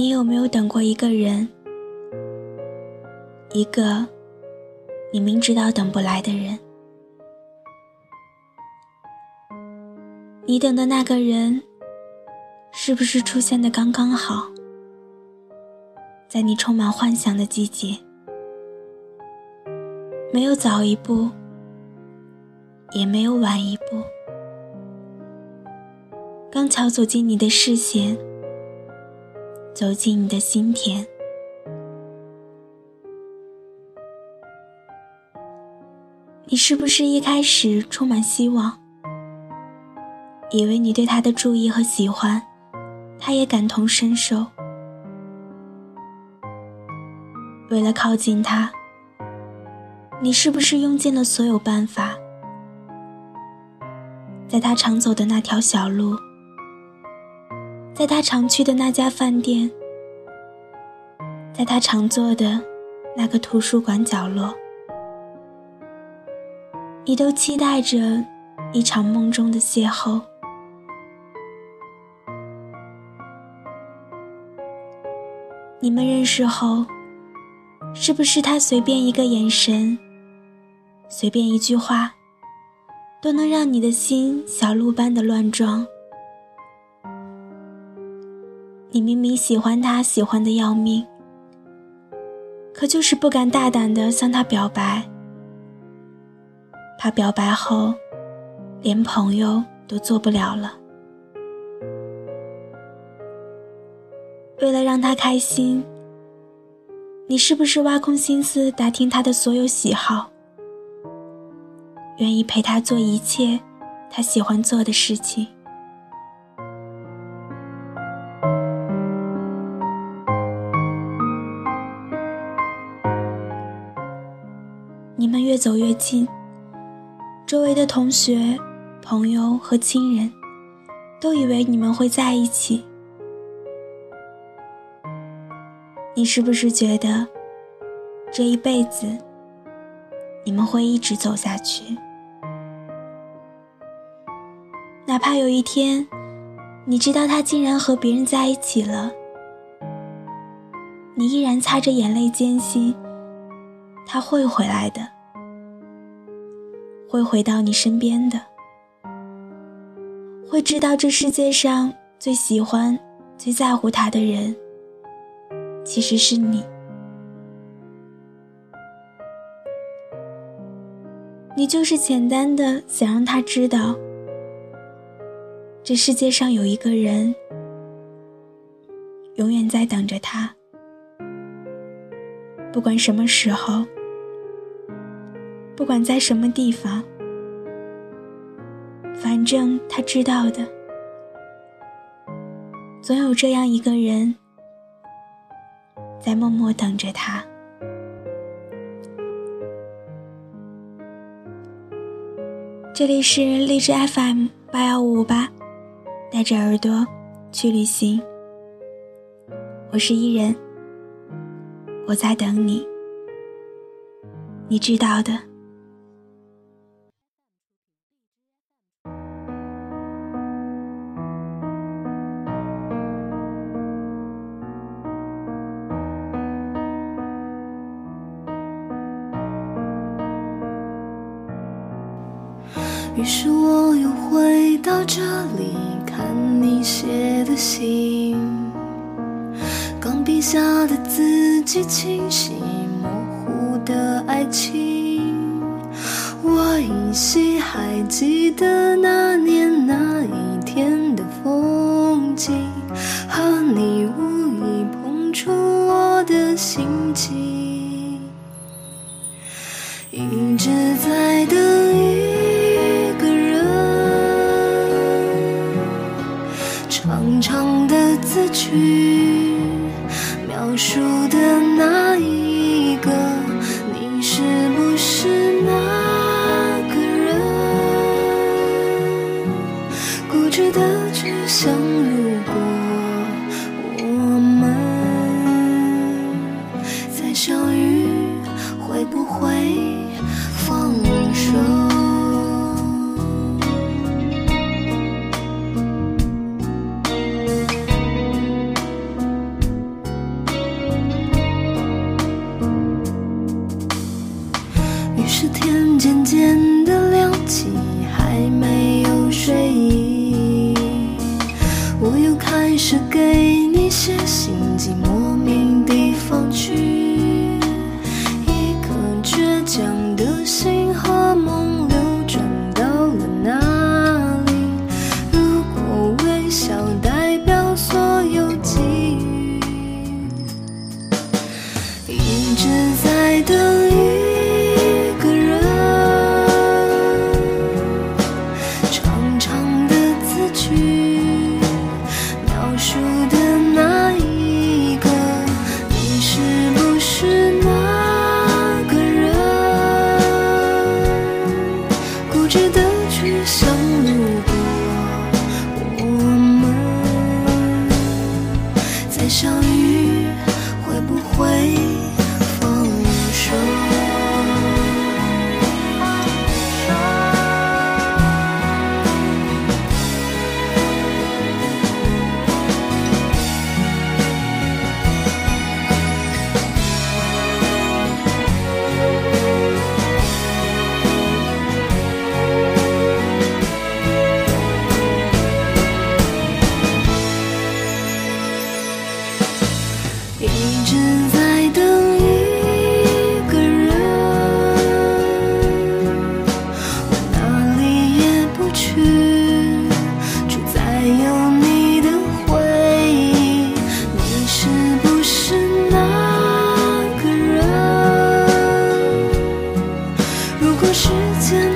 你有没有等过一个人？一个你明知道等不来的人。你等的那个人，是不是出现的刚刚好？在你充满幻想的季节，没有早一步，也没有晚一步，刚巧走进你的视线，走进你的心田。你是不是一开始充满希望，以为你对他的注意和喜欢，他也感同身受？为了靠近他，你是不是用尽了所有办法，在他常走的那条小路，在他常去的那家饭店，在他常坐的那个图书馆角落？你都期待着一场梦中的邂逅。你们认识后，是不是他随便一个眼神、随便一句话，都能让你的心小鹿般的乱撞？你明明喜欢他，喜欢的要命，可就是不敢大胆的向他表白。怕表白后，连朋友都做不了了。为了让他开心，你是不是挖空心思打听他的所有喜好，愿意陪他做一切他喜欢做的事情？走越近。周围的同学、朋友和亲人，都以为你们会在一起。你是不是觉得，这一辈子，你们会一直走下去？哪怕有一天，你知道他竟然和别人在一起了，你依然擦着眼泪，坚信他会回来的。会回到你身边的，会知道这世界上最喜欢、最在乎他的人，其实是你。你就是简单的想让他知道，这世界上有一个人，永远在等着他，不管什么时候。不管在什么地方，反正他知道的，总有这样一个人在默默等着他。这里是荔枝 FM 八幺五五八，带着耳朵去旅行。我是伊人，我在等你，你知道的。于是我又回到这里，看你写的信，钢笔下的字迹清晰，模糊的爱情。我依稀去。时间